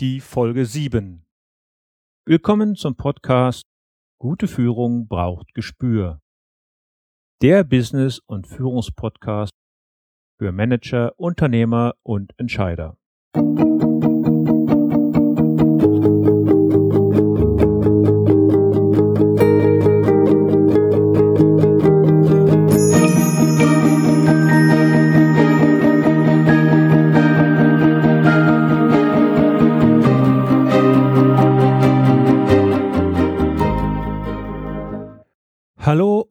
die Folge 7. Willkommen zum Podcast Gute Führung braucht Gespür. Der Business- und Führungspodcast für Manager, Unternehmer und Entscheider. Hallo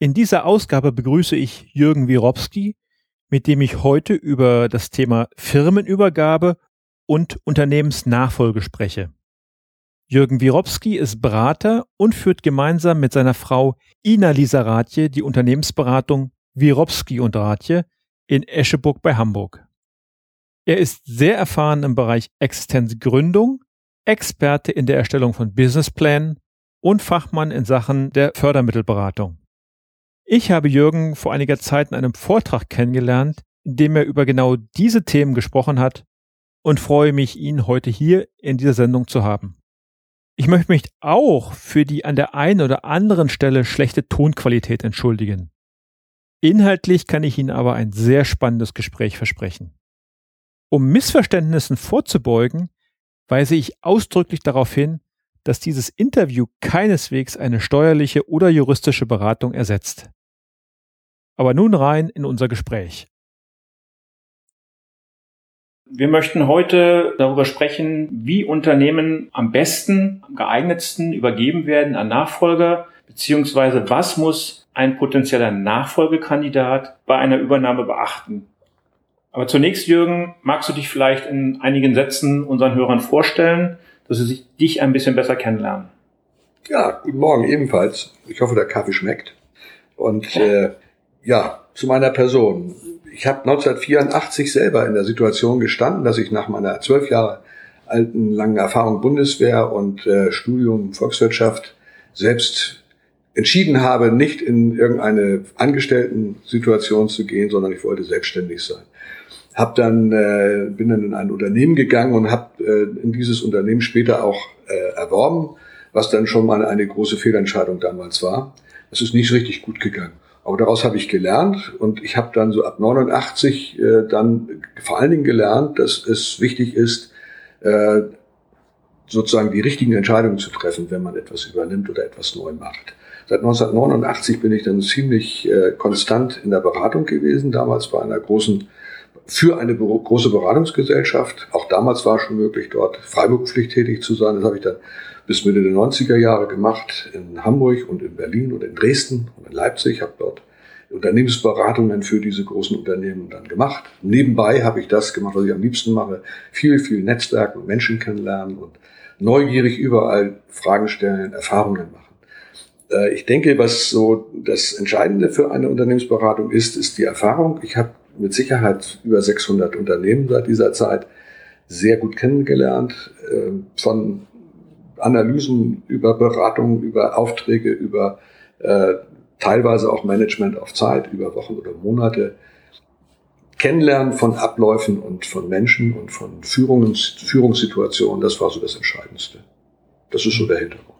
in dieser Ausgabe begrüße ich Jürgen Wirowski, mit dem ich heute über das Thema Firmenübergabe und Unternehmensnachfolge spreche. Jürgen Wirowski ist Berater und führt gemeinsam mit seiner Frau Ina Lisa Ratje die Unternehmensberatung Wirowski und Ratje in Escheburg bei Hamburg. Er ist sehr erfahren im Bereich Existenzgründung, Experte in der Erstellung von Businessplänen und Fachmann in Sachen der Fördermittelberatung. Ich habe Jürgen vor einiger Zeit in einem Vortrag kennengelernt, in dem er über genau diese Themen gesprochen hat und freue mich, ihn heute hier in dieser Sendung zu haben. Ich möchte mich auch für die an der einen oder anderen Stelle schlechte Tonqualität entschuldigen. Inhaltlich kann ich Ihnen aber ein sehr spannendes Gespräch versprechen. Um Missverständnissen vorzubeugen, weise ich ausdrücklich darauf hin, dass dieses Interview keineswegs eine steuerliche oder juristische Beratung ersetzt. Aber nun rein in unser Gespräch. Wir möchten heute darüber sprechen, wie Unternehmen am besten, am geeignetsten übergeben werden an Nachfolger, beziehungsweise was muss ein potenzieller Nachfolgekandidat bei einer Übernahme beachten. Aber zunächst, Jürgen, magst du dich vielleicht in einigen Sätzen unseren Hörern vorstellen, dass sie sich dich ein bisschen besser kennenlernen? Ja, guten Morgen ebenfalls. Ich hoffe, der Kaffee schmeckt. Und äh, ja, zu meiner Person. Ich habe 1984 selber in der Situation gestanden, dass ich nach meiner zwölf Jahre alten langen Erfahrung Bundeswehr und äh, Studium Volkswirtschaft selbst entschieden habe, nicht in irgendeine Angestellten-Situation zu gehen, sondern ich wollte selbstständig sein. Hab dann äh, bin dann in ein Unternehmen gegangen und habe äh, in dieses Unternehmen später auch äh, erworben, was dann schon mal eine große Fehlentscheidung damals war. Es ist nicht richtig gut gegangen. Aber daraus habe ich gelernt und ich habe dann so ab 89 äh, dann vor allen Dingen gelernt, dass es wichtig ist, äh, sozusagen die richtigen Entscheidungen zu treffen, wenn man etwas übernimmt oder etwas neu macht. Seit 1989 bin ich dann ziemlich äh, konstant in der Beratung gewesen, damals bei einer großen, für eine große Beratungsgesellschaft. Auch damals war schon möglich, dort freiberuflich tätig zu sein. Das habe ich dann bis Mitte der 90er Jahre gemacht in Hamburg und in Berlin und in Dresden und in Leipzig. Habe dort Unternehmensberatungen für diese großen Unternehmen dann gemacht. Nebenbei habe ich das gemacht, was ich am liebsten mache. Viel, viel Netzwerken und Menschen kennenlernen und neugierig überall Fragen stellen, Erfahrungen machen. Äh, ich denke, was so das Entscheidende für eine Unternehmensberatung ist, ist die Erfahrung. Ich habe mit Sicherheit über 600 Unternehmen seit dieser Zeit sehr gut kennengelernt, äh, von Analysen, über Beratungen, über Aufträge, über äh, teilweise auch Management auf Zeit, über Wochen oder Monate. Kennenlernen von Abläufen und von Menschen und von Führungs Führungssituationen, das war so das Entscheidendste. Das ist so der Hintergrund.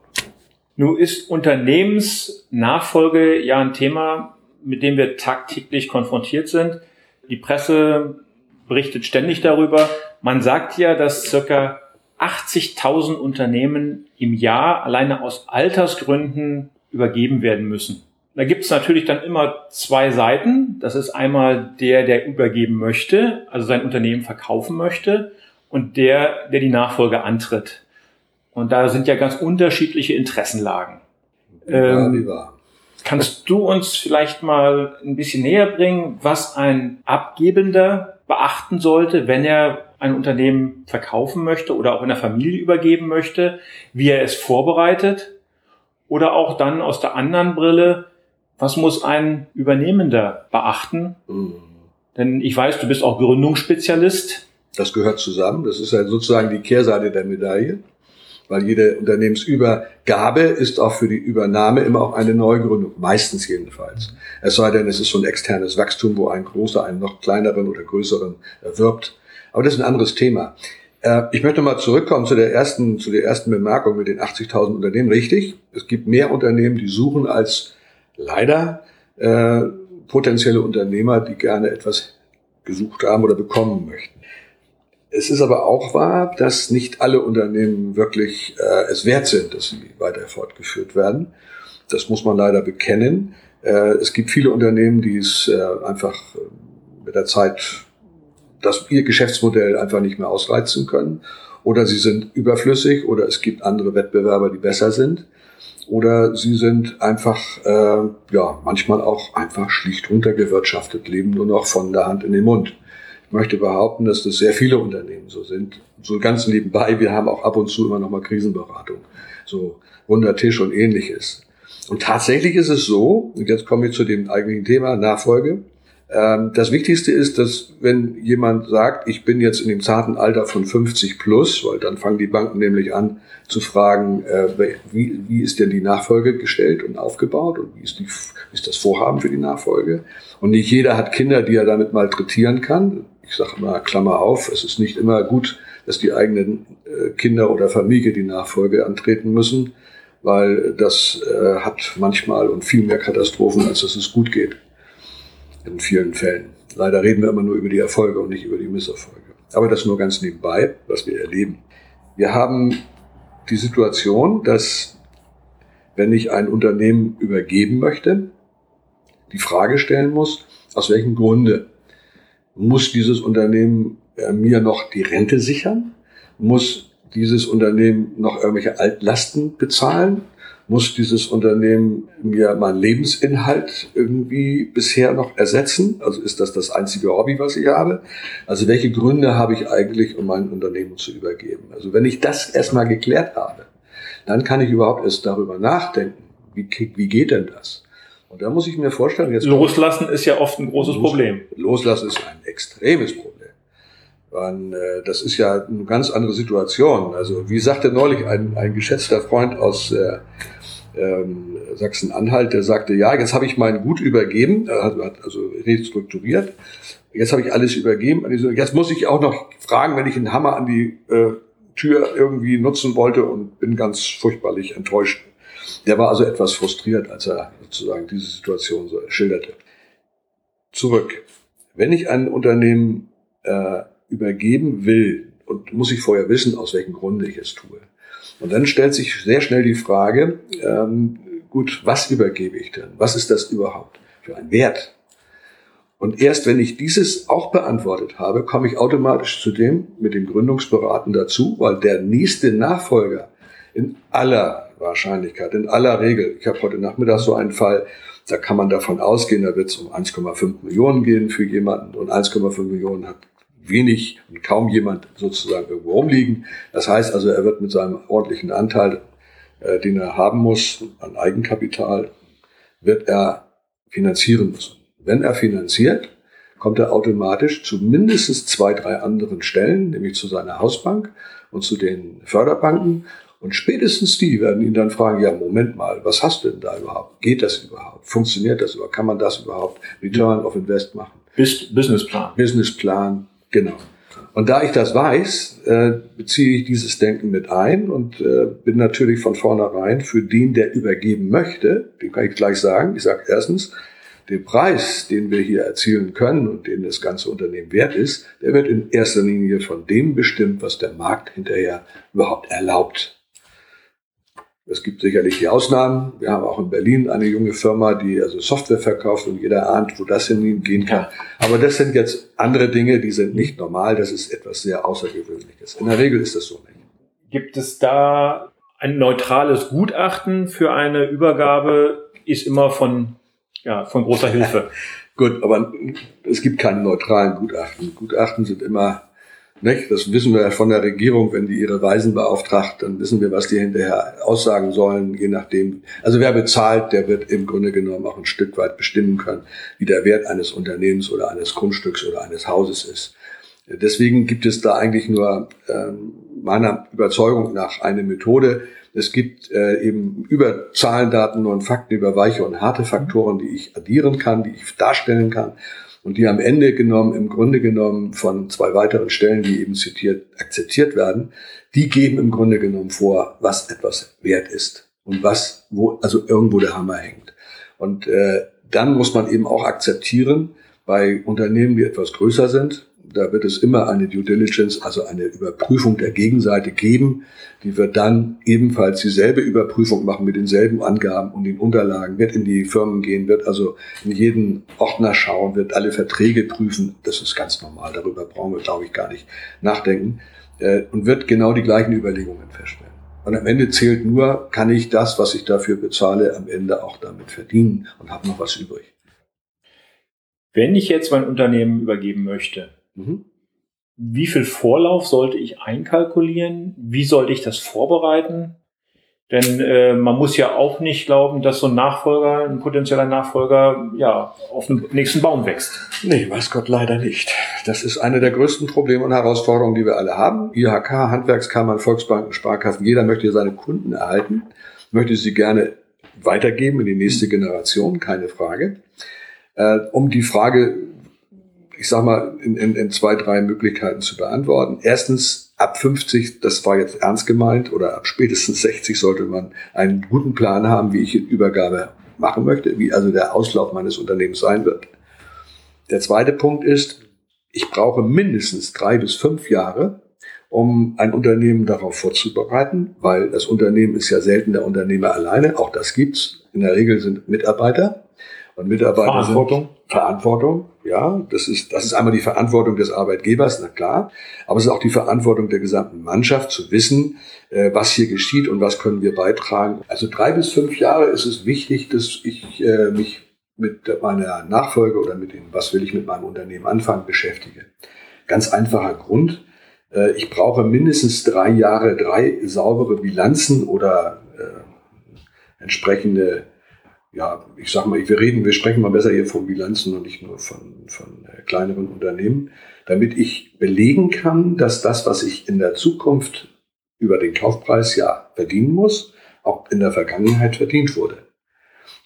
Nun ist Unternehmensnachfolge ja ein Thema, mit dem wir tagtäglich konfrontiert sind. Die Presse berichtet ständig darüber. Man sagt ja, dass circa 80.000 Unternehmen im Jahr alleine aus Altersgründen übergeben werden müssen. Da gibt es natürlich dann immer zwei Seiten. Das ist einmal der, der übergeben möchte, also sein Unternehmen verkaufen möchte, und der, der die Nachfolge antritt. Und da sind ja ganz unterschiedliche Interessenlagen. Ähm, kannst du uns vielleicht mal ein bisschen näher bringen, was ein Abgebender beachten sollte, wenn er ein Unternehmen verkaufen möchte oder auch in der Familie übergeben möchte, wie er es vorbereitet oder auch dann aus der anderen Brille, was muss ein Übernehmender beachten? Mhm. Denn ich weiß, du bist auch Gründungsspezialist. Das gehört zusammen. Das ist ja sozusagen die Kehrseite der Medaille. Weil jede Unternehmensübergabe ist auch für die Übernahme immer auch eine Neugründung. Meistens jedenfalls. Es sei denn, es ist so ein externes Wachstum, wo ein großer einen noch kleineren oder größeren erwirbt. Aber das ist ein anderes Thema. Äh, ich möchte mal zurückkommen zu der ersten, zu der ersten Bemerkung mit den 80.000 Unternehmen. Richtig. Es gibt mehr Unternehmen, die suchen als leider äh, potenzielle Unternehmer, die gerne etwas gesucht haben oder bekommen möchten. Es ist aber auch wahr, dass nicht alle Unternehmen wirklich äh, es wert sind, dass sie weiter fortgeführt werden. Das muss man leider bekennen. Äh, es gibt viele Unternehmen, die es äh, einfach äh, mit der Zeit, dass ihr Geschäftsmodell einfach nicht mehr ausreizen können. Oder sie sind überflüssig oder es gibt andere Wettbewerber, die besser sind. Oder sie sind einfach, äh, ja, manchmal auch einfach schlicht runtergewirtschaftet, leben nur noch von der Hand in den Mund. Ich möchte behaupten, dass das sehr viele Unternehmen so sind. So ganz nebenbei, wir haben auch ab und zu immer noch mal Krisenberatung. So runder Tisch und ähnliches. Und tatsächlich ist es so, und jetzt kommen wir zu dem eigentlichen Thema, Nachfolge. Ähm, das Wichtigste ist, dass wenn jemand sagt, ich bin jetzt in dem zarten Alter von 50 plus, weil dann fangen die Banken nämlich an zu fragen, äh, wie, wie ist denn die Nachfolge gestellt und aufgebaut und wie ist, die, ist das Vorhaben für die Nachfolge. Und nicht jeder hat Kinder, die er damit malträtieren kann ich sage mal, Klammer auf, es ist nicht immer gut, dass die eigenen äh, Kinder oder Familie die Nachfolge antreten müssen, weil das äh, hat manchmal und viel mehr Katastrophen, als dass es gut geht. In vielen Fällen. Leider reden wir immer nur über die Erfolge und nicht über die Misserfolge. Aber das nur ganz nebenbei, was wir erleben. Wir haben die Situation, dass wenn ich ein Unternehmen übergeben möchte, die Frage stellen muss, aus welchem Grunde muss dieses Unternehmen äh, mir noch die Rente sichern? Muss dieses Unternehmen noch irgendwelche Altlasten bezahlen? Muss dieses Unternehmen mir meinen Lebensinhalt irgendwie bisher noch ersetzen? Also ist das das einzige Hobby, was ich habe? Also welche Gründe habe ich eigentlich, um mein Unternehmen zu übergeben? Also wenn ich das erstmal geklärt habe, dann kann ich überhaupt erst darüber nachdenken, wie, wie geht denn das? Und da muss ich mir vorstellen, jetzt. Loslassen ist ja oft ein großes los, Problem. Loslassen ist ein extremes Problem. Und, äh, das ist ja eine ganz andere Situation. Also, wie sagte neulich ein, ein geschätzter Freund aus äh, ähm, Sachsen-Anhalt, der sagte, ja, jetzt habe ich mein Gut übergeben, er hat also restrukturiert. Jetzt habe ich alles übergeben. Jetzt muss ich auch noch fragen, wenn ich einen Hammer an die äh, Tür irgendwie nutzen wollte und bin ganz furchtbarlich enttäuscht der war also etwas frustriert, als er sozusagen diese Situation so schilderte. Zurück. Wenn ich ein Unternehmen äh, übergeben will, und muss ich vorher wissen, aus welchem Grunde ich es tue. Und dann stellt sich sehr schnell die Frage, ähm, gut, was übergebe ich denn? Was ist das überhaupt für ein Wert? Und erst wenn ich dieses auch beantwortet habe, komme ich automatisch zu dem mit dem Gründungsberaten dazu, weil der nächste Nachfolger in aller Wahrscheinlichkeit. In aller Regel, ich habe heute Nachmittag so einen Fall, da kann man davon ausgehen, da wird es um 1,5 Millionen gehen für jemanden und 1,5 Millionen hat wenig und kaum jemand sozusagen irgendwo rumliegen. Das heißt also, er wird mit seinem ordentlichen Anteil, äh, den er haben muss an Eigenkapital, wird er finanzieren müssen. Wenn er finanziert, kommt er automatisch zu mindestens zwei, drei anderen Stellen, nämlich zu seiner Hausbank und zu den Förderbanken und spätestens die werden ihn dann fragen, ja, Moment mal, was hast du denn da überhaupt? Geht das überhaupt? Funktioniert das überhaupt? Kann man das überhaupt? Return of Invest machen? Businessplan. Businessplan, genau. Und da ich das weiß, äh, beziehe ich dieses Denken mit ein und äh, bin natürlich von vornherein für den, der übergeben möchte, den kann ich gleich sagen. Ich sage erstens, der Preis, den wir hier erzielen können und den das ganze Unternehmen wert ist, der wird in erster Linie von dem bestimmt, was der Markt hinterher überhaupt erlaubt. Es gibt sicherlich die Ausnahmen. Wir haben auch in Berlin eine junge Firma, die also Software verkauft und jeder ahnt, wo das hingehen kann. Aber das sind jetzt andere Dinge, die sind nicht normal. Das ist etwas sehr Außergewöhnliches. In der Regel ist das so nicht. Gibt es da ein neutrales Gutachten für eine Übergabe? Ist immer von, ja, von großer Hilfe. Gut, aber es gibt keine neutralen Gutachten. Gutachten sind immer Nicht? Das wissen wir ja von der Regierung, wenn die ihre Weisen beauftragt, dann wissen wir, was die hinterher aussagen sollen, je nachdem. Also wer bezahlt, der wird im Grunde genommen auch ein Stück weit bestimmen können, wie der Wert eines Unternehmens oder eines Grundstücks oder eines Hauses ist. Deswegen gibt es da eigentlich nur ähm, meiner Überzeugung nach eine Methode. Es gibt äh, eben über Zahlendaten und Fakten, über weiche und harte Faktoren, die ich addieren kann, die ich darstellen kann und die am Ende genommen, im Grunde genommen von zwei weiteren Stellen, die eben zitiert, akzeptiert werden, die geben im Grunde genommen vor, was etwas wert ist und was, wo also irgendwo der Hammer hängt. Und äh, dann muss man eben auch akzeptieren, bei Unternehmen, die etwas größer sind, da wird es immer eine Due Diligence, also eine Überprüfung der Gegenseite geben. Die wird dann ebenfalls dieselbe Überprüfung machen mit denselben Angaben und den Unterlagen, wird in die Firmen gehen, wird also in jeden Ordner schauen, wird alle Verträge prüfen. Das ist ganz normal. Darüber brauchen wir, glaube ich, gar nicht nachdenken. Äh, und wird genau die gleichen Überlegungen feststellen. Und am Ende zählt nur, kann ich das, was ich dafür bezahle, am Ende auch damit verdienen und habe noch was übrig. Wenn ich jetzt mein Unternehmen übergeben möchte, Mhm. Wie viel Vorlauf sollte ich einkalkulieren? Wie sollte ich das vorbereiten? Denn äh, man muss ja auch nicht glauben, dass so ein Nachfolger, ein potenzieller Nachfolger, ja, auf den nächsten Baum wächst. Nee, weiß Gott leider nicht. Das ist eine der größten Probleme und Herausforderungen, die wir alle haben. IHK, Handwerkskammern, Volksbanken, Sparkassen, jeder möchte seine Kunden erhalten, möchte sie gerne weitergeben in die nächste Generation, keine Frage. Äh, um die Frage ich sag mal, in, in, in zwei, drei Möglichkeiten zu beantworten. Erstens, ab 50, das war jetzt ernst gemeint, oder ab spätestens 60 sollte man einen guten Plan haben, wie ich Übergabe machen möchte, wie also der Auslauf meines Unternehmens sein wird. Der zweite Punkt ist, ich brauche mindestens drei bis fünf Jahre, um ein Unternehmen darauf vorzubereiten, weil das Unternehmen ist ja selten der Unternehmer alleine, auch das gibt's. In der Regel sind Mitarbeiter und Mitarbeiter Verantwortung. sind Verantwortung, ja, das ist, das ist einmal die Verantwortung des Arbeitgebers, na klar, aber es ist auch die Verantwortung der gesamten Mannschaft zu wissen, äh, was hier geschieht und was können wir beitragen. Also drei bis fünf Jahre ist es wichtig, dass ich äh, mich mit meiner Nachfolge oder mit dem, was will ich mit meinem Unternehmen anfangen, beschäftige. Ganz einfacher Grund. Äh, ich brauche mindestens drei Jahre, drei saubere Bilanzen oder äh, entsprechende ja, ich sag mal, wir reden, wir sprechen mal besser hier von Bilanzen und nicht nur von, von äh, kleineren Unternehmen, damit ich belegen kann, dass das, was ich in der Zukunft über den Kaufpreis ja verdienen muss, auch in der Vergangenheit verdient wurde.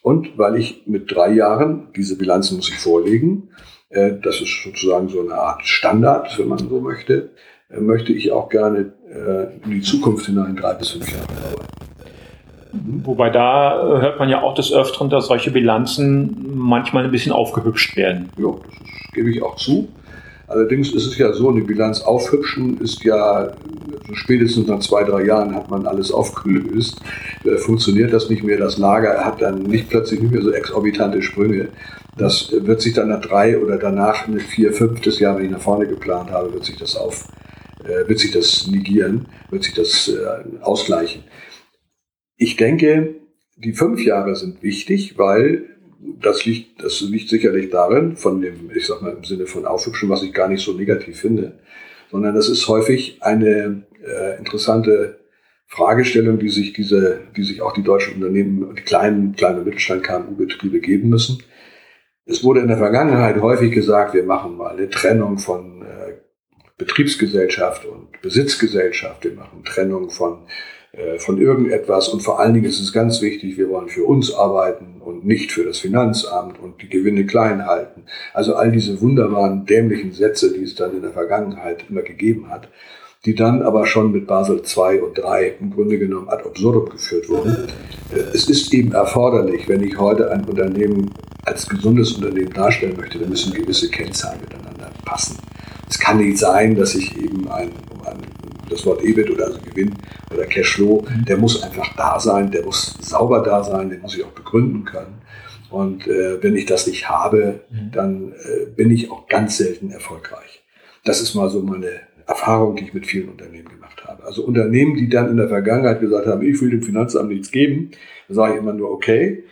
Und weil ich mit drei Jahren, diese Bilanzen muss ich vorlegen, äh, das ist sozusagen so eine Art Standard, wenn man so möchte, äh, möchte ich auch gerne in die Zukunft hinein drei bis fünf Jahre arbeiten. Wobei da äh, hört man ja auch des Öfteren, dass solche Bilanzen manchmal ein bisschen aufgehübscht werden. Ja, das gebe ich auch zu. Allerdings ist es ja so, eine Bilanz aufhübschen ist ja, spätestens nach zwei, drei Jahren hat man alles aufgelöst. Äh, funktioniert das nicht mehr, das Lager hat dann nicht plötzlich nicht mehr so exorbitante Sprünge. Das wird sich dann nach drei oder danach mit vier, fünftes Jahr, wenn ich nach vorne geplant habe, wird sich das auf, äh, wird sich das negieren, wird sich das ausgleichen. Ich denke, die fünf Jahre sind wichtig, weil das liegt, das liegt sicherlich darin, von dem, ich sag mal im Sinne von Aufhübschen, was ich gar nicht so negativ finde, sondern das ist häufig eine äh, interessante Fragestellung, die sich diese, die sich auch die deutschen Unternehmen, die kleinen, kleinen Mittelstand KMU-Betriebe geben müssen. Es wurde in der Vergangenheit häufig gesagt, wir machen mal eine Trennung von äh, Betriebsgesellschaft und Besitzgesellschaft, wir machen Trennung von von irgendetwas. Und vor allen Dingen ist es ganz wichtig, wir wollen für uns arbeiten und nicht für das Finanzamt und die Gewinne klein halten. Also all diese wunderbaren, dämlichen Sätze, die es dann in der Vergangenheit immer gegeben hat, die dann aber schon mit Basel II und III im Grunde genommen ad absurdum geführt wurden. Äh, es ist eben erforderlich, wenn ich heute ein Unternehmen als gesundes Unternehmen darstellen möchte, dann müssen gewisse Kennzahlen miteinander passen. Es kann nicht sein, dass ich eben ein, um ein das Wort EBIT oder also Gewinn oder Cashflow, mhm. der muss einfach da sein, der muss sauber da sein, den muss ich auch begründen können. Und äh, wenn ich das nicht habe, mhm. dann äh, bin ich auch ganz selten erfolgreich. Das ist mal so meine Erfahrung, die ich mit vielen Unternehmen gemacht habe. Also Unternehmen, die dann in der Vergangenheit gesagt haben, ich will dem Finanzamt nichts geben, sage ich immer nur, okay,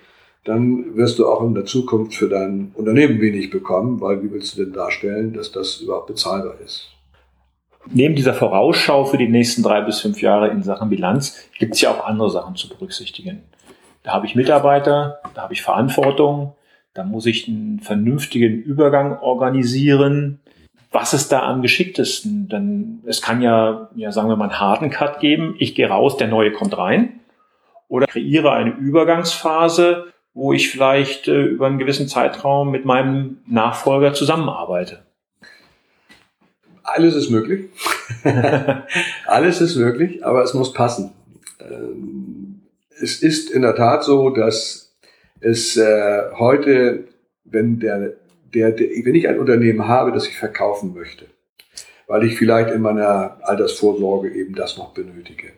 dann wirst du auch in der Zukunft für dein Unternehmen wenig bekommen, weil wie willst du denn darstellen, dass das überhaupt bezahlbar ist? Neben dieser Vorausschau für die nächsten drei bis fünf Jahre in Sachen Bilanz gibt es ja auch andere Sachen zu berücksichtigen. Da habe ich Mitarbeiter, da habe ich Verantwortung, da muss ich einen vernünftigen Übergang organisieren. Was ist da am geschicktesten? Denn es kann ja, ja, sagen wir mal, einen harten Cut geben. Ich gehe raus, der neue kommt rein. Oder kreiere eine Übergangsphase, wo ich vielleicht äh, über einen gewissen Zeitraum mit meinem Nachfolger zusammenarbeite. Alles ist möglich. Alles ist möglich, aber es muss passen. Ähm, es ist in der Tat so, dass es äh, heute, wenn der, der, der, wenn ich ein Unternehmen habe, das ich verkaufen möchte, weil ich vielleicht in meiner Altersvorsorge eben das noch benötige,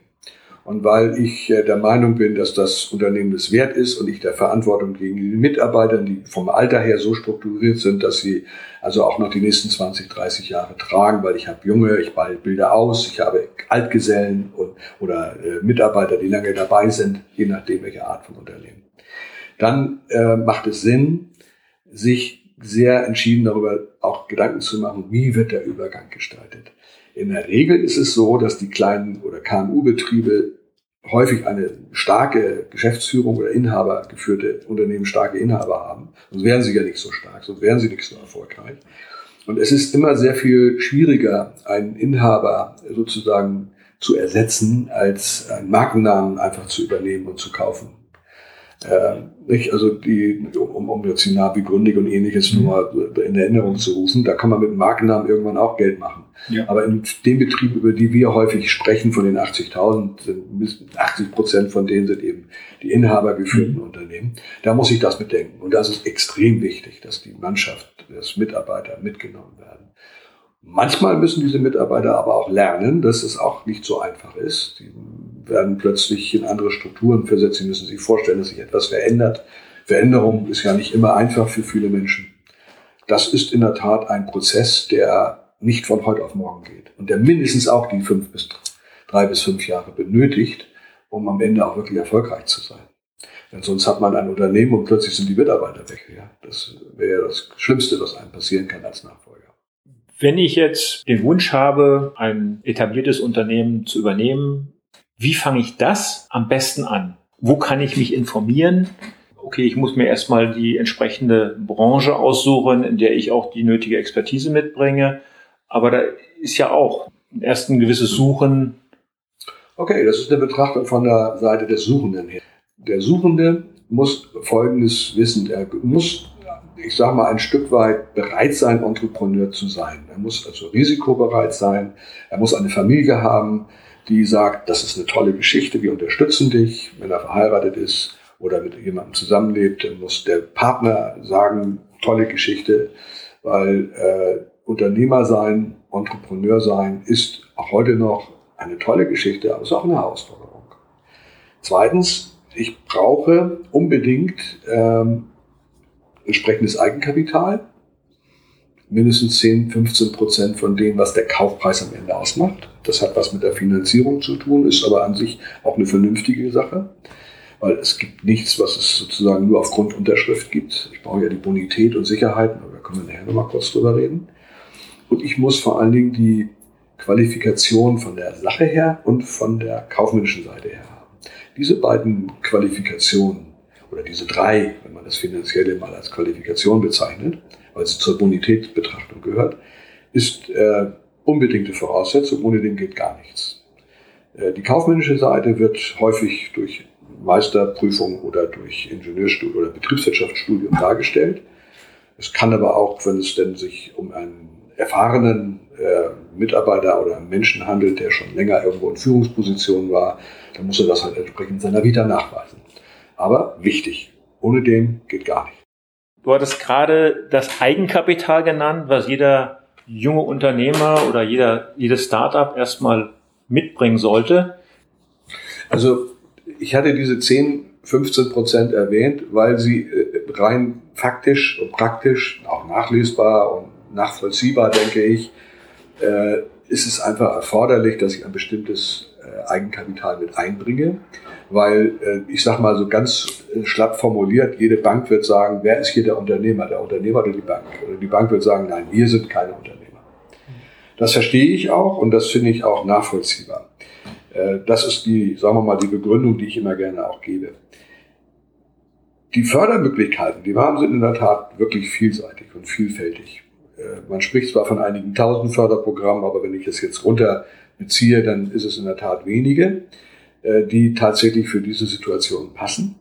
und weil ich äh, der Meinung bin, dass das Unternehmen es wert ist und ich der Verantwortung gegen die Mitarbeiter, die vom Alter her so strukturiert sind, dass sie also auch noch die nächsten 20, 30 Jahre tragen, weil ich habe Junge, ich bilde aus, ich habe Altgesellen und, oder äh, Mitarbeiter, die lange dabei sind, je nachdem welche Art von Unternehmen. Dann äh, macht es Sinn, sich sehr entschieden darüber auch Gedanken zu machen, wie wird der Übergang gestaltet. In der Regel ist es so, dass die kleinen oder KMU-Betriebe häufig eine starke Geschäftsführung oder Inhaber geführte Unternehmen starke Inhaber haben. Sonst wären sie ja nicht so stark, sonst wären sie nicht so erfolgreich. Und es ist immer sehr viel schwieriger, einen Inhaber sozusagen zu ersetzen, als einen Markennamen einfach zu übernehmen und zu kaufen. Äh, nicht? Also die, um, um jetzt die Navi Grundig und ähnliches mhm. nur mal in Erinnerung zu rufen, da kann man mit Markennamen irgendwann auch Geld machen. Ja. Aber in den Betrieben, über die wir häufig sprechen, von den 80.000, sind 80 Prozent von denen sind eben die inhabergeführten mhm. Unternehmen. Da muss ich das bedenken. Und das ist extrem wichtig, dass die Mannschaft, dass Mitarbeiter mitgenommen werden. Manchmal müssen diese Mitarbeiter aber auch lernen, dass es auch nicht so einfach ist. Die werden plötzlich in andere Strukturen versetzt. Sie müssen sich vorstellen, dass sich etwas verändert. Veränderung ist ja nicht immer einfach für viele Menschen. Das ist in der Tat ein Prozess, der nicht von heute auf morgen geht und der mindestens auch die fünf bis drei bis fünf Jahre benötigt, um am Ende auch wirklich erfolgreich zu sein. Denn sonst hat man ein Unternehmen und plötzlich sind die Mitarbeiter weg. Ja? Das wäre das Schlimmste, was einem passieren kann als Nachfolger. Wenn ich jetzt den Wunsch habe, ein etabliertes Unternehmen zu übernehmen, wie fange ich das am besten an? Wo kann ich mich informieren? Okay, ich muss mir erstmal die entsprechende Branche aussuchen, in der ich auch die nötige Expertise mitbringe. Aber da ist ja auch erst ein gewisses Suchen. Okay, das ist eine Betrachtung von der Seite des Suchenden her. Der Suchende muss Folgendes wissen. Er muss, ich sage mal, ein Stück weit bereit sein, Entrepreneur zu sein. Er muss also risikobereit sein. Er muss eine Familie haben die sagt, das ist eine tolle Geschichte, wir unterstützen dich. Wenn er verheiratet ist oder mit jemandem zusammenlebt, muss der Partner sagen, tolle Geschichte, weil äh, Unternehmer sein, Entrepreneur sein ist auch heute noch eine tolle Geschichte, aber es ist auch eine Herausforderung. Zweitens, ich brauche unbedingt ähm, entsprechendes Eigenkapital mindestens 10, 15 Prozent von dem, was der Kaufpreis am Ende ausmacht. Das hat was mit der Finanzierung zu tun, ist aber an sich auch eine vernünftige Sache, weil es gibt nichts, was es sozusagen nur aufgrund Unterschrift gibt. Ich brauche ja die Bonität und Sicherheiten, aber da können wir nachher nochmal kurz drüber reden. Und ich muss vor allen Dingen die Qualifikation von der Sache her und von der kaufmännischen Seite her haben. Diese beiden Qualifikationen oder diese drei, wenn man das finanzielle mal als Qualifikation bezeichnet, weil es zur Bonitätsbetrachtung gehört, ist äh, unbedingte Voraussetzung. Ohne den geht gar nichts. Äh, die kaufmännische Seite wird häufig durch Meisterprüfung oder durch Ingenieurstudium oder Betriebswirtschaftsstudium dargestellt. Es kann aber auch, wenn es denn sich um einen erfahrenen äh, Mitarbeiter oder Menschen handelt, der schon länger irgendwo in Führungsposition war, dann muss er das halt entsprechend seiner Vita nachweisen. Aber wichtig, ohne den geht gar nicht. Du hattest gerade das Eigenkapital genannt, was jeder junge Unternehmer oder jeder, jedes Startup erstmal mitbringen sollte. Also ich hatte diese 10, 15 Prozent erwähnt, weil sie äh, rein faktisch und praktisch, auch nachlesbar und nachvollziehbar, denke ich, äh, ist es einfach erforderlich, dass ich ein bestimmtes äh, Eigenkapital mit einbringe weil äh, ich sage mal so ganz schlapp formuliert, jede Bank wird sagen, wer ist hier der Unternehmer, der Unternehmer oder die Bank? Oder die Bank wird sagen, nein, wir sind keine Unternehmer. Das verstehe ich auch und das finde ich auch nachvollziehbar. Das ist die, sagen wir mal, die Begründung, die ich immer gerne auch gebe. Die Fördermöglichkeiten, die waren sind in der Tat wirklich vielseitig und vielfältig. Äh, man spricht zwar von einigen tausend Förderprogrammen, aber wenn ich es jetzt runter beziehe, dann ist es in der Tat wenige, äh, die tatsächlich für diese Situation passen.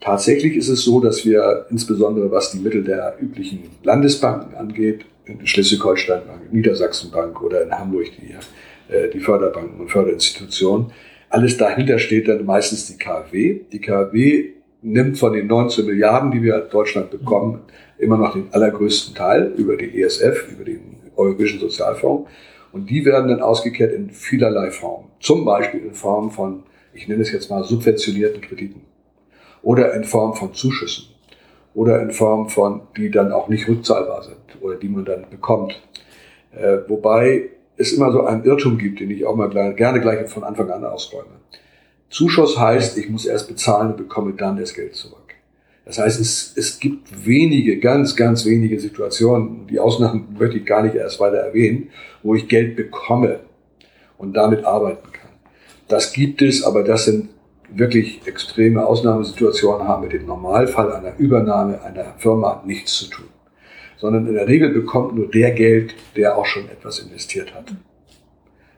Tatsächlich ist es so, dass wir insbesondere was die Mittel der üblichen Landesbanken angeht, in Schleswig-Holstein Bank, Niedersachsenbank oder in Hamburg die, äh, die Förderbanken und Förderinstitutionen, alles dahinter steht dann meistens die KfW. Die KfW nimmt von den 19 Milliarden, die wir Deutschland bekommen, immer noch den allergrößten Teil über die ESF, über den Europäischen Sozialfonds. Und die werden dann ausgekehrt in vielerlei Formen. Zum Beispiel in Form von, ich nenne es jetzt mal, subventionierten Krediten. Oder in Form von Zuschüssen. Oder in Form von, die dann auch nicht rückzahlbar sind oder die man dann bekommt. Äh, wobei es immer so einen Irrtum gibt, den ich auch mal gerne gleich von Anfang an ausräume. Zuschuss heißt, ich muss erst bezahlen und bekomme dann das Geld zurück. Das heißt, es, es gibt wenige, ganz, ganz wenige Situationen, die Ausnahmen möchte ich gar nicht erst weiter erwähnen, wo ich Geld bekomme und damit arbeiten kann. Das gibt es, aber das sind wirklich extreme Ausnahmesituationen, haben mit dem Normalfall einer Übernahme einer Firma nichts zu tun. Sondern in der Regel bekommt nur der Geld, der auch schon etwas investiert hat.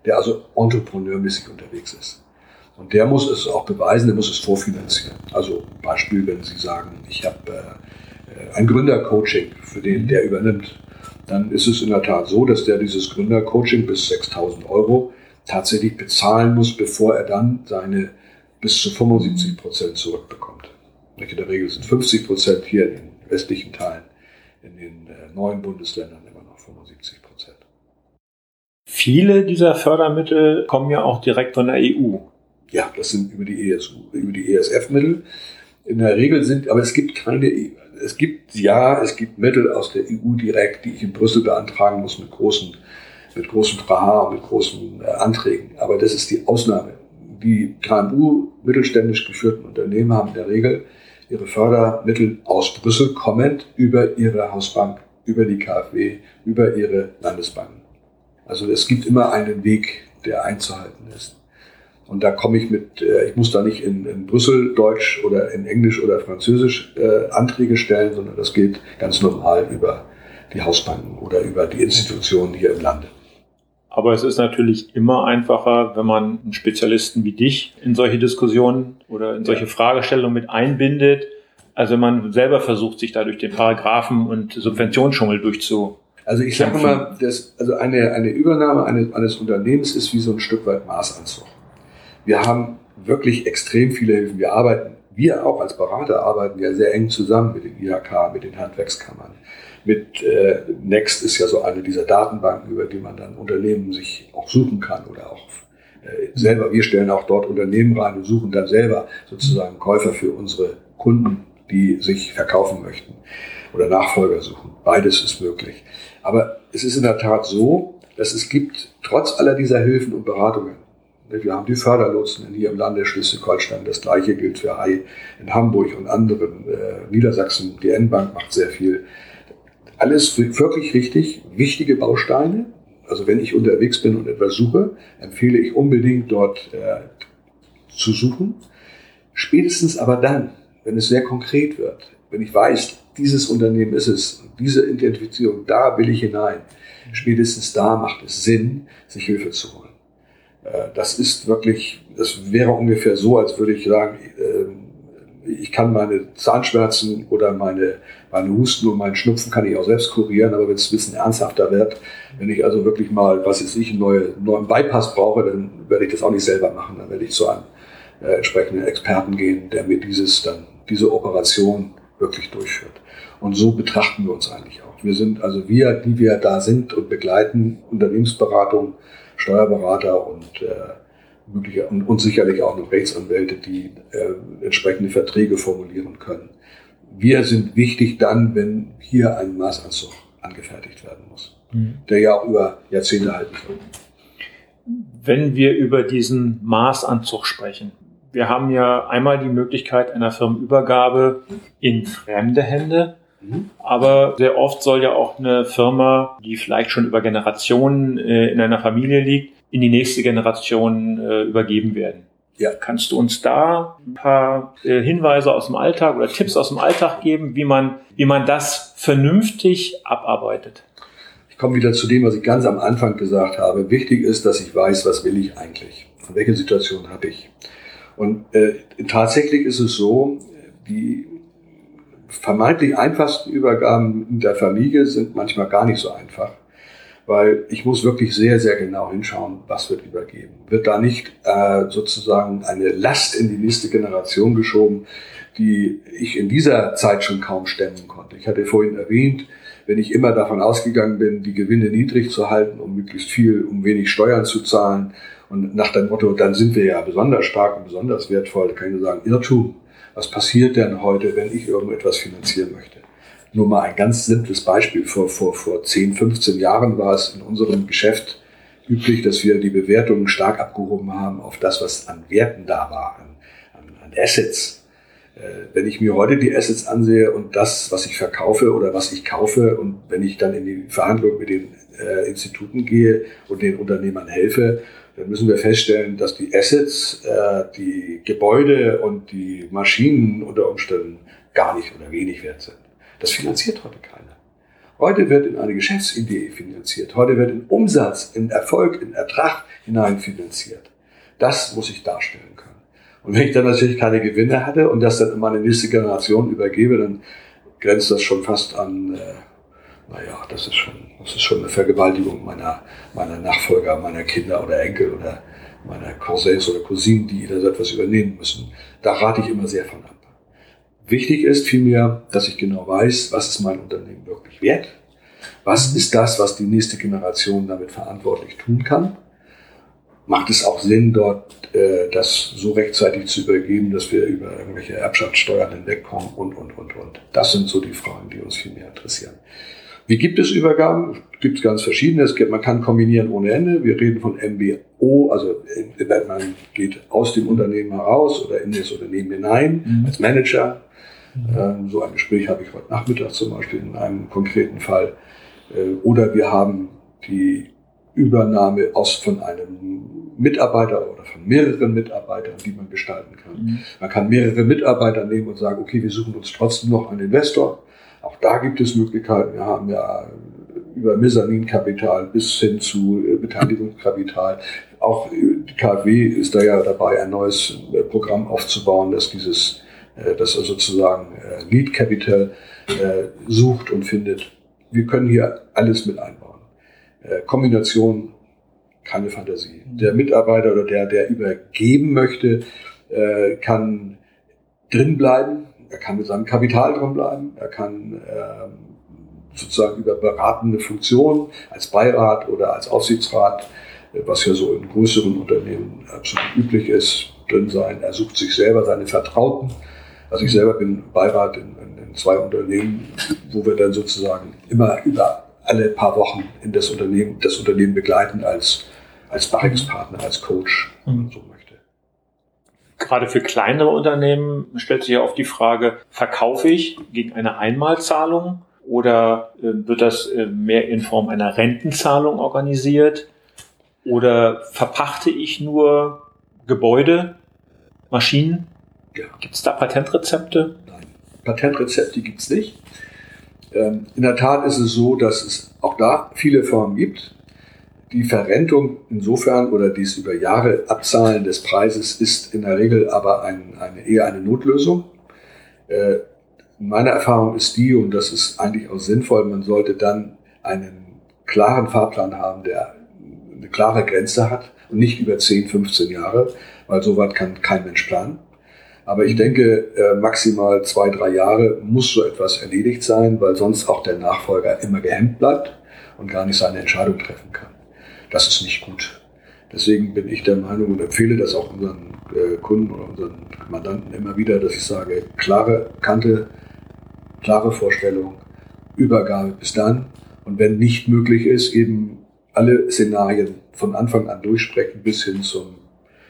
Der also entrepreneurmäßig unterwegs ist. Und der muss es auch beweisen, der muss es vorfinanzieren. Also Beispiel, wenn Sie sagen, ich habe äh, ein Gründercoaching, für den der übernimmt, dann ist es in der Tat so, dass der dieses Gründercoaching bis 6000 Euro tatsächlich bezahlen muss, bevor er dann seine bis zu 75 Prozent zurückbekommt. In der Regel sind 50 Prozent hier in den westlichen Teilen, in den äh, neuen Bundesländern immer noch 75 Prozent. Viele dieser Fördermittel kommen ja auch direkt von der EU. Ja, das sind über die, ESU, über die ESF-Mittel. In der Regel sind, aber es gibt keine, es gibt, ja, es gibt Mittel aus der EU direkt, die ich in Brüssel beantragen muss mit großen, mit großen und mit großen äh, Anträgen. Aber das ist die Ausnahme. Die KMU, mittelständisch geführten Unternehmen haben in der Regel ihre Fördermittel aus Brüssel kommend über ihre Hausbank, über die KfW, über ihre Landesbanken. Also es gibt immer einen Weg, der einzuhalten ist. Und da komme ich mit, äh, ich muss da nicht in, in Brüssel Deutsch oder in Englisch oder Französisch äh, Anträge stellen, sondern das geht ganz normal über die Hausbanken oder über die Institutionen hier im Lande. Aber es ist natürlich immer einfacher, wenn man einen Spezialisten wie dich in solche Diskussionen oder in solche ja. Fragestellungen mit einbindet, als wenn man selber versucht, sich da durch den Paragraphen und Subventionsschummel durchzu. Also ich sage mal, dass also eine, eine Übernahme eines, eines Unternehmens ist wie so ein Stück weit Maßanzug. Wir haben wirklich extrem viele Hilfen. Wir arbeiten, wir auch als Berater arbeiten ja sehr eng zusammen mit den IHK, mit den Handwerkskammern. Mit äh, Next ist ja so eine dieser Datenbanken, über die man dann Unternehmen sich auch suchen kann oder auch äh, selber. Wir stellen auch dort Unternehmen rein und suchen dann selber sozusagen Käufer für unsere Kunden, die sich verkaufen möchten oder Nachfolger suchen. Beides ist möglich. Aber es ist in der Tat so, dass es gibt, trotz aller dieser Hilfen und Beratungen, wir haben die Förderlotsen hier im Lande Schleswig-Holstein. Das gleiche gilt für Hai in Hamburg und anderen. Äh, Niedersachsen, die N-Bank macht sehr viel. Alles wirklich richtig, wichtige Bausteine. Also wenn ich unterwegs bin und etwas suche, empfehle ich unbedingt dort äh, zu suchen. Spätestens aber dann, wenn es sehr konkret wird, wenn ich weiß, dieses Unternehmen ist es, diese Identifizierung, da will ich hinein, spätestens da macht es Sinn, sich Hilfe zu holen. Äh, das ist wirklich, das wäre ungefähr so, als würde ich sagen, äh, ich kann meine Zahnschmerzen oder meine, meine Husten und meinen Schnupfen kann ich auch selbst kurieren, aber wenn es ein bisschen ernsthafter wird, wenn ich also wirklich mal, was ist ich, einen neuen, neuen Bypass brauche, dann werde ich das auch nicht selber machen. Dann werde ich zu einem äh, entsprechenden Experten gehen, der mir dieses dann, diese Operation wirklich durchführt. Und so betrachten wir uns eigentlich auch. Wir sind also wir, die wir da sind und begleiten Unternehmensberatung, Steuerberater und, äh, mögliche, und, und sicherlich auch noch Rechtsanwälte, die äh, entsprechende Verträge formulieren können. Wir sind wichtig dann, wenn hier ein Maßanzug angefertigt werden muss, mhm. der ja auch über Jahrzehnte halten wird. Wenn wir über diesen Maßanzug sprechen, wir haben ja einmal die Möglichkeit einer Firmenübergabe in fremde Hände Mhm. Aber sehr oft soll ja auch eine Firma, die vielleicht schon über Generationen äh, in einer Familie liegt, in die nächste Generation äh, übergeben werden. Ja. Kannst du uns da ein paar äh, Hinweise aus dem Alltag oder Tipps aus dem Alltag geben, wie man, wie man das vernünftig abarbeitet? Ich komme wieder zu dem, was ich ganz am Anfang gesagt habe. Wichtig ist, dass ich weiß, was will ich eigentlich? Und welche Situation habe ich? Und äh, tatsächlich ist es so, die vermeintlich einfachsten Übergaben in der Familie sind manchmal gar nicht so einfach weil ich muss wirklich sehr, sehr genau hinschauen, was wird übergeben. Wird da nicht äh, sozusagen eine Last in die nächste Generation geschoben, die ich in dieser Zeit schon kaum stemmen konnte. Ich hatte vorhin erwähnt, wenn ich immer davon ausgegangen bin, die Gewinne niedrig zu halten, um möglichst viel, um wenig Steuern zu zahlen und nach dem Motto, dann sind wir ja besonders stark und besonders wertvoll, kann ich nur sagen, Irrtum. Was passiert denn heute, wenn ich irgendetwas finanzieren möchte? Nur mal ein ganz simples Beispiel. Vor, vor, vor 10, 15 Jahren war es in unserem Geschäft üblich, dass wir die Bewertungen stark abgehoben haben auf das, was an Werten da war, an, an, an Assets. Äh, wenn ich mir heute die Assets ansehe und das, was ich verkaufe oder was ich kaufe und wenn ich dann in die Verhandlungen mit den äh, Instituten gehe und den Unternehmern helfe, dann müssen wir feststellen, dass die Assets, äh, die Gebäude und die Maschinen unter Umständen gar nicht oder wenig wert sind. Das finanziert heute keiner. Heute wird in eine Geschäftsidee finanziert. Heute wird in Umsatz, in Erfolg, in Ertrag hinein finanziert. Das muss ich darstellen können. Und wenn ich dann natürlich keine Gewinne hatte und das dann in meine nächste Generation übergebe, dann grenzt das schon fast an, äh, naja, das ist schon, das ist schon eine Vergewaltigung meiner, meiner Nachfolger, meiner Kinder oder Enkel oder meiner Cousins oder Cousinen, die da so etwas übernehmen müssen. Da rate ich immer sehr von ab. Wichtig ist vielmehr, dass ich genau weiß, was ist mein Unternehmen wirklich wert? Was ist das, was die nächste Generation damit verantwortlich tun kann? Macht es auch Sinn, dort äh, das so rechtzeitig zu übergeben, dass wir über irgendwelche Erbschaftssteuern hinwegkommen und, und, und, und. Das sind so die Fragen, die uns viel mehr interessieren. Wie gibt es Übergaben? Gibt es ganz verschiedene. Es gibt, man kann kombinieren ohne Ende. Wir reden von MBO, also man geht aus dem Unternehmen heraus oder in das Unternehmen hinein mhm. als Manager ähm, so ein Gespräch habe ich heute Nachmittag zum Beispiel in einem konkreten Fall. Äh, oder wir haben die Übernahme aus von einem Mitarbeiter oder von mehreren Mitarbeitern, die man gestalten kann. Mhm. Man kann mehrere Mitarbeiter nehmen und sagen, okay, wir suchen uns trotzdem noch einen Investor. Auch da gibt es Möglichkeiten. Wir haben ja über Mezzaninkapital bis hin zu äh, Beteiligungskapital. Auch die KfW ist da ja dabei, ein neues äh, Programm aufzubauen, das dieses äh, das er sozusagen äh, Lead Capital äh, sucht und findet. Wir können hier alles mit einbauen. Kombination, keine Fantasie. Der Mitarbeiter oder der, der übergeben möchte, kann drin bleiben. Er kann mit seinem Kapital drin bleiben. Er kann ähm, sozusagen über beratende Funktionen als Beirat oder als Aufsichtsrat, was ja so in größeren Unternehmen absolut üblich ist, drin sein. Er sucht sich selber seine Vertrauten also ich selber bin Beirat in, in, in zwei Unternehmen, wo wir dann sozusagen immer über alle paar Wochen in das Unternehmen, das Unternehmen begleiten als, als Bereichspartner, als Coach, man so. Gerade für kleinere Unternehmen stellt sich ja oft die Frage, verkaufe ich gegen eine Einmalzahlung oder äh, wird das äh, mehr in Form einer Rentenzahlung organisiert? Oder verpachte ich nur Gebäude, Maschinen? Ja. Gibt es da Patentrezepte? Nein, Patentrezepte gibt es nicht. Ähm, in der Tat ist es so, dass es auch da viele Formen gibt. Die Verrentung insofern oder dies über Jahre Abzahlen des Preises ist in der Regel aber ein, eine, eher eine Notlösung. Äh, meine Erfahrung ist die, und das ist eigentlich auch sinnvoll, man sollte dann einen klaren Fahrplan haben, der eine klare Grenze hat und nicht über 10, 15 Jahre, weil so weit kann kein Mensch planen. Aber ich denke, äh, maximal zwei, drei Jahre muss so etwas erledigt sein, weil sonst auch der Nachfolger immer gehemmt bleibt und gar nicht seine Entscheidung treffen kann. Das ist nicht gut. Deswegen bin ich der Meinung und empfehle das auch unseren äh, Kunden oder unseren Mandanten immer wieder, dass ich sage, klare Kante, klare Vorstellung, Übergabe bis dann. Und wenn nicht möglich ist, eben alle Szenarien von Anfang an durchsprechen bis hin zum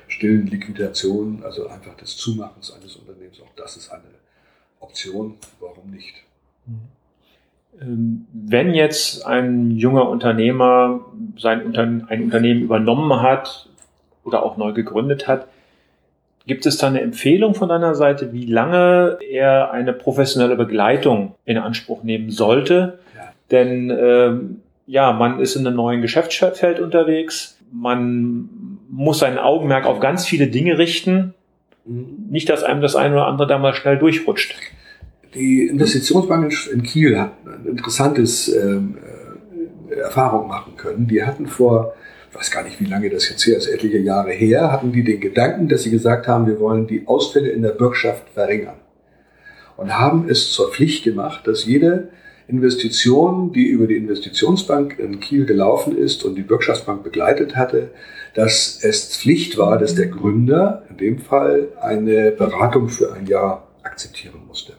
stillen Liquidation, also einfach des Zumachens eines Unternehmens, auch das ist eine Option, warum nicht? Ähm, wenn jetzt ein junger Unternehmer sein Unter ein Unternehmen übernommen hat oder auch neu gegründet hat, gibt es da eine Empfehlung von deiner Seite, wie lange er eine professionelle Begleitung in Anspruch nehmen sollte? Ja. Denn ähm, ja, man ist in einem neuen Geschäftsfeld unterwegs, man muss sein Augenmerk auf ganz viele Dinge richten. Mhm. Nicht, dass einem das eine oder andere da mal schnell durchrutscht. Die Investitionsbank in Kiel hat ein interessantes ähm, äh, Erfahrung machen können. Die hatten vor, ich weiß gar nicht, wie lange das jetzt her ist, etliche Jahre her, hatten die den Gedanken, dass sie gesagt haben, wir wollen die Ausfälle in der Bürgschaft verringern. Und haben es zur Pflicht gemacht, dass jede Investition, die über die Investitionsbank in Kiel gelaufen ist und die Bürgschaftsbank begleitet hatte, dass es Pflicht war, dass der Gründer in dem Fall eine Beratung für ein Jahr akzeptieren musste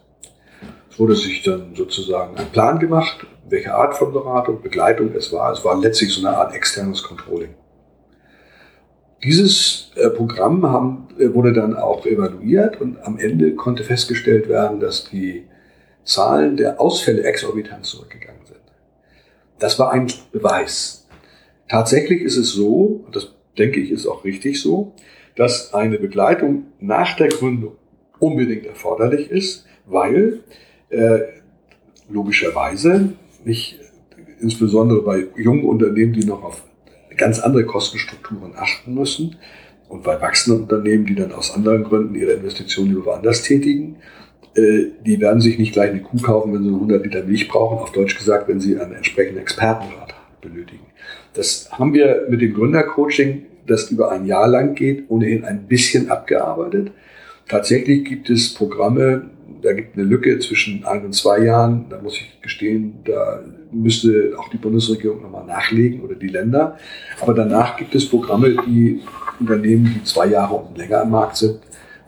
wurde sich dann sozusagen ein Plan gemacht, welche Art von Beratung, Begleitung es war. Es war letztlich so eine Art externes Controlling. Dieses äh, Programm äh, wurde dann auch evaluiert und am Ende konnte festgestellt werden, dass die Zahlen der Ausfälle exorbitant zurückgegangen sind. Das war ein Beweis. Tatsächlich ist es so, und das denke ich ist auch richtig so, dass eine Begleitung nach der Gründung unbedingt erforderlich ist, weil äh, logischerweise nicht, insbesondere bei jungen Unternehmen, die noch auf ganz andere Kostenstrukturen achten müssen und bei wachsenden Unternehmen, die dann aus anderen Gründen ihre Investitionen über woanders tätigen, äh, die werden sich nicht gleich eine Kuh kaufen, wenn sie 100 Liter Milch brauchen, auf Deutsch gesagt, wenn sie einen entsprechenden Expertenrat benötigen. Das haben wir mit dem Gründercoaching, das über ein Jahr lang geht, ohnehin ein bisschen abgearbeitet. Tatsächlich gibt es Programme, da gibt eine Lücke zwischen ein und zwei Jahren. Da muss ich gestehen, da müsste auch die Bundesregierung nochmal nachlegen oder die Länder. Aber danach gibt es Programme, die Unternehmen, die zwei Jahre und länger am Markt sind,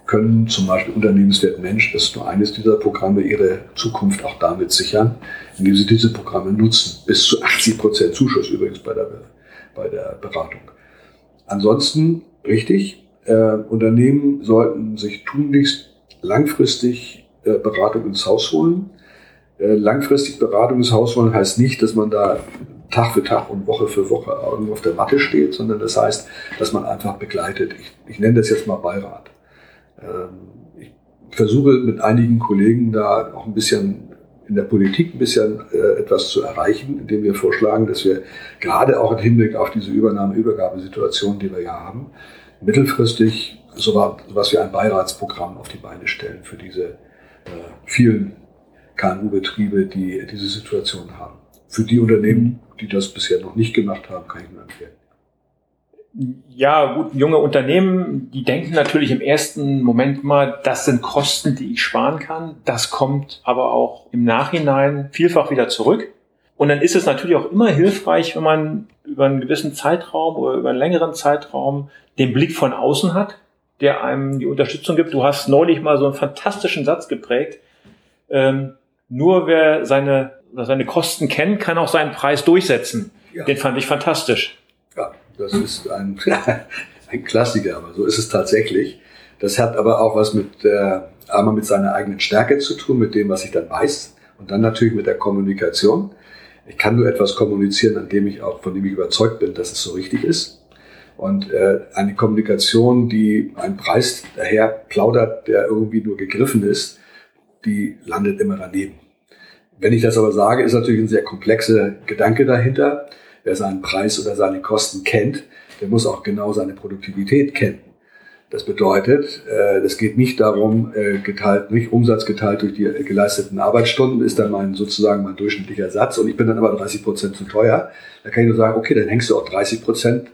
können zum Beispiel Unternehmenswert Mensch, das ist nur eines dieser Programme, ihre Zukunft auch damit sichern, indem sie diese Programme nutzen. Bis zu 80 Prozent Zuschuss übrigens bei der, bei der Beratung. Ansonsten, richtig, äh, Unternehmen sollten sich tunlichst langfristig äh, Beratung ins Haus holen. Äh, langfristig Beratung ins Haus holen heißt nicht, dass man da Tag für Tag und Woche für Woche irgendwo auf der Matte steht, sondern das heißt, dass man einfach begleitet. Ich, ich nenne das jetzt mal Beirat. Ähm, ich versuche mit einigen Kollegen da auch ein bisschen in der Politik ein bisschen äh, etwas zu erreichen, indem wir vorschlagen, dass wir gerade auch im Hinblick auf diese Übernahme-Übergabesituation, die wir ja haben, mittelfristig so was wie ein Beiratsprogramm auf die Beine stellen für diese äh, vielen KMU-Betriebe, die diese Situation haben. Für die Unternehmen, die das bisher noch nicht gemacht haben, kann ich nur empfehlen. Ja, gut, junge Unternehmen, die denken natürlich im ersten Moment mal, das sind Kosten, die ich sparen kann. Das kommt aber auch im Nachhinein vielfach wieder zurück. Und dann ist es natürlich auch immer hilfreich, wenn man über einen gewissen Zeitraum oder über einen längeren Zeitraum den Blick von außen hat der einem die Unterstützung gibt. Du hast neulich mal so einen fantastischen Satz geprägt. Ähm, nur wer seine, seine Kosten kennt, kann auch seinen Preis durchsetzen. Ja. Den fand ich fantastisch. Ja, das ist ein, ein Klassiker, aber so ist es tatsächlich. Das hat aber auch was mit, äh, einmal mit seiner eigenen Stärke zu tun, mit dem, was ich dann weiß. Und dann natürlich mit der Kommunikation. Ich kann nur etwas kommunizieren, an dem ich auch, von dem ich überzeugt bin, dass es so richtig ist. Und äh, eine Kommunikation, die einen Preis daher plaudert, der irgendwie nur gegriffen ist, die landet immer daneben. Wenn ich das aber sage, ist natürlich ein sehr komplexer Gedanke dahinter. Wer seinen Preis oder seine Kosten kennt, der muss auch genau seine Produktivität kennen. Das bedeutet, äh, es geht nicht darum, äh, geteilt, nicht Umsatz geteilt durch die geleisteten Arbeitsstunden ist dann mein sozusagen mein durchschnittlicher Satz und ich bin dann aber 30 Prozent zu teuer. Da kann ich nur sagen, okay, dann hängst du auch 30 Prozent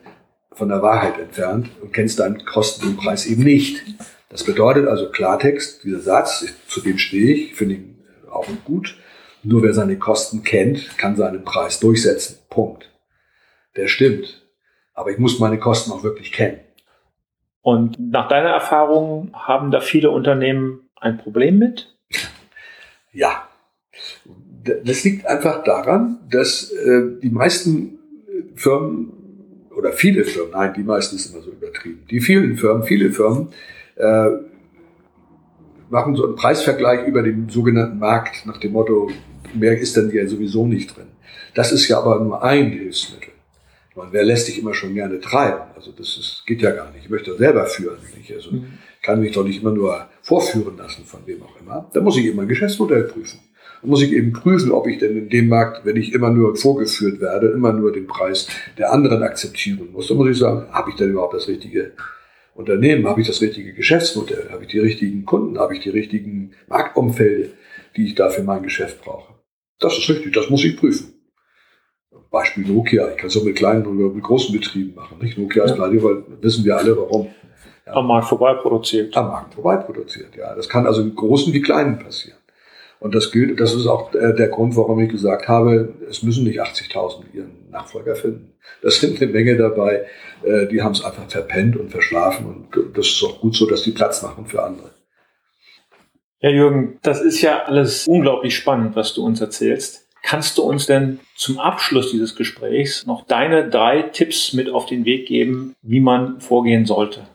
von der Wahrheit entfernt und kennst deinen Kosten und Preis eben nicht. Das bedeutet also Klartext, dieser Satz, zu dem stehe ich, finde ihn auch gut. Nur wer seine Kosten kennt, kann seinen Preis durchsetzen. Punkt. Der stimmt. Aber ich muss meine Kosten auch wirklich kennen. Und nach deiner Erfahrung haben da viele Unternehmen ein Problem mit? Ja. Das liegt einfach daran, dass äh, die meisten Firmen oder viele Firmen, nein, die meisten sind immer so übertrieben, die vielen Firmen, viele Firmen, äh, machen so einen Preisvergleich über den sogenannten Markt nach dem Motto, mehr ist dann ja sowieso nicht drin. Das ist ja aber nur ein Hilfsmittel. Ich meine, wer lässt sich immer schon gerne treiben? Also das ist, geht ja gar nicht. Ich möchte selber führen. Nicht? Also mhm. kann mich doch nicht immer nur vorführen lassen von wem auch immer. Da muss ich eben mein Geschäftsmodell prüfen. Muss ich eben prüfen, ob ich denn in dem Markt, wenn ich immer nur vorgeführt werde, immer nur den Preis der anderen akzeptieren muss. Da muss ich sagen, habe ich denn überhaupt das richtige Unternehmen? Habe ich das richtige Geschäftsmodell? Habe ich die richtigen Kunden? Habe ich die richtigen Marktumfelde, die ich da für mein Geschäft brauche? Das ist richtig, das muss ich prüfen. Beispiel Nokia, ich kann es auch mit kleinen oder mit großen Betrieben machen. Nicht? Nokia ja. ist pleite, weil wissen wir alle warum. Ja. Am Markt vorbei produziert. Am Markt vorbei produziert, ja. Das kann also im Großen wie Kleinen passieren. Und das gilt, das ist auch äh, der Grund, warum ich gesagt habe, es müssen nicht 80.000 ihren Nachfolger finden. Das sind eine Menge dabei, äh, die haben es einfach verpennt und verschlafen und das ist auch gut so, dass die Platz machen für andere. Ja, Jürgen, das ist ja alles unglaublich spannend, was du uns erzählst. Kannst du uns denn zum Abschluss dieses Gesprächs noch deine drei Tipps mit auf den Weg geben, wie man vorgehen sollte?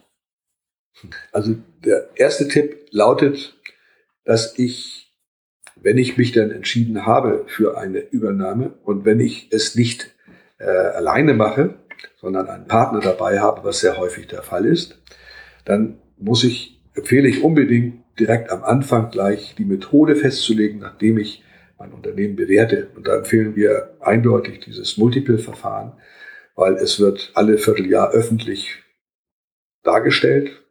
Also der erste Tipp lautet, dass ich, wenn ich mich dann entschieden habe für eine Übernahme und wenn ich es nicht äh, alleine mache, sondern einen Partner dabei habe, was sehr häufig der Fall ist, dann muss ich, empfehle ich unbedingt direkt am Anfang gleich die Methode festzulegen, nachdem ich mein Unternehmen bewerte. Und da empfehlen wir eindeutig dieses Multiple-Verfahren, weil es wird alle Vierteljahr öffentlich dargestellt.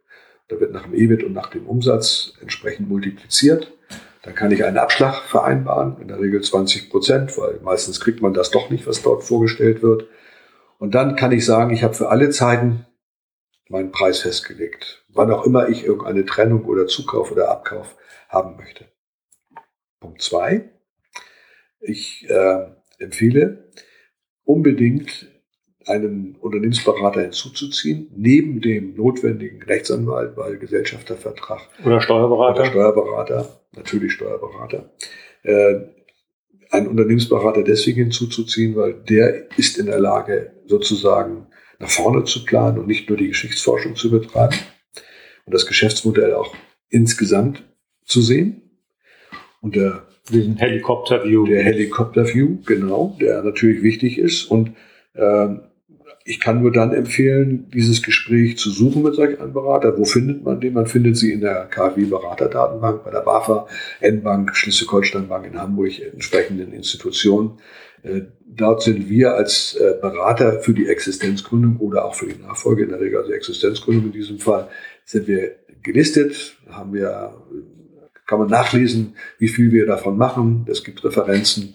Da wird nach dem EBIT und nach dem Umsatz entsprechend multipliziert. Dann kann ich einen Abschlag vereinbaren, in der Regel 20 Prozent, weil meistens kriegt man das doch nicht, was dort vorgestellt wird. Und dann kann ich sagen, ich habe für alle Zeiten meinen Preis festgelegt, wann auch immer ich irgendeine Trennung oder Zukauf oder Abkauf haben möchte. Punkt zwei: Ich äh, empfehle unbedingt einen Unternehmensberater hinzuzuziehen, neben dem notwendigen Rechtsanwalt, weil Gesellschaftervertrag oder Steuerberater, oder Steuerberater natürlich Steuerberater, äh, einen Unternehmensberater deswegen hinzuzuziehen, weil der ist in der Lage, sozusagen nach vorne zu planen und nicht nur die Geschichtsforschung zu betreiben und das Geschäftsmodell auch insgesamt zu sehen. Und der diesen Helikopter-View. Der Helikopter-View, genau, der natürlich wichtig ist. Und ähm, ich kann nur dann empfehlen, dieses Gespräch zu suchen mit solch einem Berater. Wo findet man den? Man findet sie in der KfW-Beraterdatenbank, bei der BAFA, N-Bank, Schleswig-Holstein-Bank in Hamburg, entsprechenden Institutionen. Äh, dort sind wir als äh, Berater für die Existenzgründung oder auch für die Nachfolge, in der Regel also Existenzgründung in diesem Fall, sind wir gelistet, haben wir, kann man nachlesen, wie viel wir davon machen. Es gibt Referenzen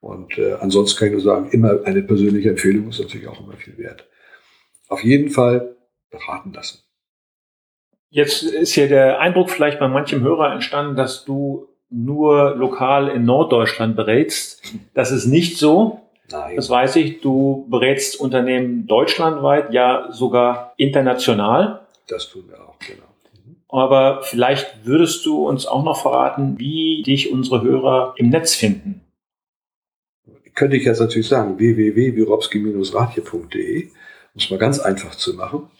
und äh, ansonsten kann ich nur sagen, immer eine persönliche Empfehlung ist natürlich auch immer viel wert. Auf jeden Fall beraten lassen. Jetzt ist hier der Eindruck vielleicht bei manchem Hörer entstanden, dass du nur lokal in Norddeutschland berätst. Das ist nicht so. Nein. Das weiß ich. Du berätst Unternehmen deutschlandweit, ja sogar international. Das tun wir auch, genau. Aber vielleicht würdest du uns auch noch verraten, wie dich unsere Hörer im Netz finden könnte ich jetzt natürlich sagen, www.wirobski-radje.de, um es mal ganz einfach zu machen.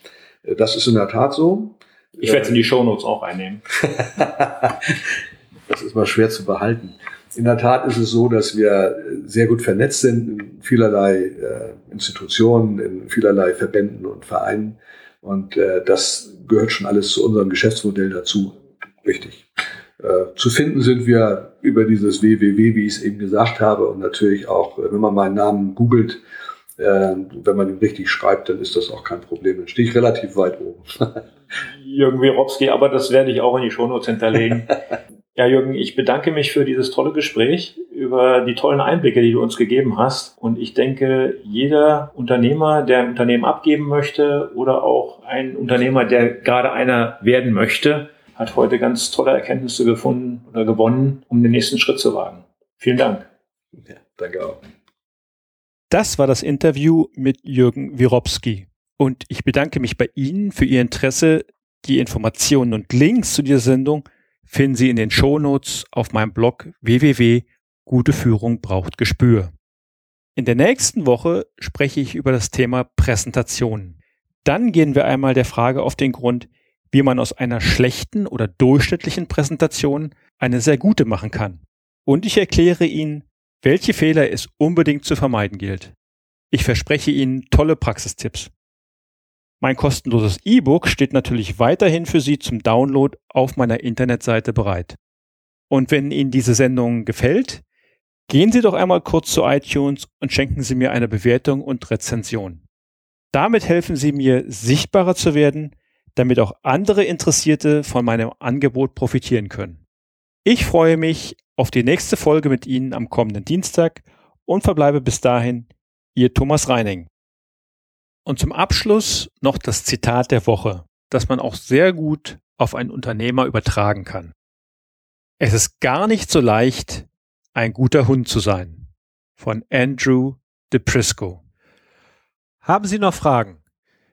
Äh, das ist in der Tat so. Ich werde es in die Shownotes auch einnehmen. das ist mal schwer zu behalten. In der Tat ist es so, dass wir sehr gut vernetzt sind in vielerlei äh, Institutionen, in vielerlei Verbänden und Vereinen. Und äh, das gehört schon alles zu unserem Geschäftsmodell dazu. Richtig. Äh, zu finden sind wir über dieses www, wie ich es eben gesagt habe, und natürlich auch, äh, wenn man meinen Namen googelt, äh, wenn man ihn richtig schreibt, dann ist das auch kein Problem. Dann stehe ich relativ weit oben. Jürgen Wirowski, aber das werde ich auch in die Shownotes hinterlegen. ja, Jürgen, ich bedanke mich für dieses tolle Gespräch, über die tollen Einblicke, die du uns gegeben hast. Und ich denke, jeder Unternehmer, der ein Unternehmen abgeben möchte oder auch ein Unternehmer, der gerade einer werden möchte, hat heute ganz tolle Erkenntnisse gefunden oder gewonnen, um den nächsten Schritt zu wagen. Vielen Dank. Ja, danke auch. Das war das Interview mit Jürgen Wirowski. Und ich bedanke mich bei Ihnen für Ihr Interesse. Die Informationen und Links zu dieser Sendung finden Sie in den Shownotes auf meinem Blog www. Gute Führung braucht Gespür. In der nächsten Woche spreche ich über das Thema Präsentation. Dann gehen wir einmal der Frage auf den Grund, wie man aus einer schlechten oder durchschnittlichen Präsentation eine sehr gute machen kann. Und ich erkläre Ihnen, welche Fehler es unbedingt zu vermeiden gilt. Ich verspreche Ihnen tolle Praxistipps. Mein kostenloses E-Book steht natürlich weiterhin für Sie zum Download auf meiner Internetseite bereit. Und wenn Ihnen diese Sendung gefällt, gehen Sie doch einmal kurz zu iTunes und schenken Sie mir eine Bewertung und Rezension. Damit helfen Sie mir, sichtbarer zu werden, damit auch andere Interessierte von meinem Angebot profitieren können. Ich freue mich auf die nächste Folge mit Ihnen am kommenden Dienstag und verbleibe bis dahin Ihr Thomas Reining. Und zum Abschluss noch das Zitat der Woche, das man auch sehr gut auf einen Unternehmer übertragen kann. Es ist gar nicht so leicht, ein guter Hund zu sein. Von Andrew DePrisco. Haben Sie noch Fragen?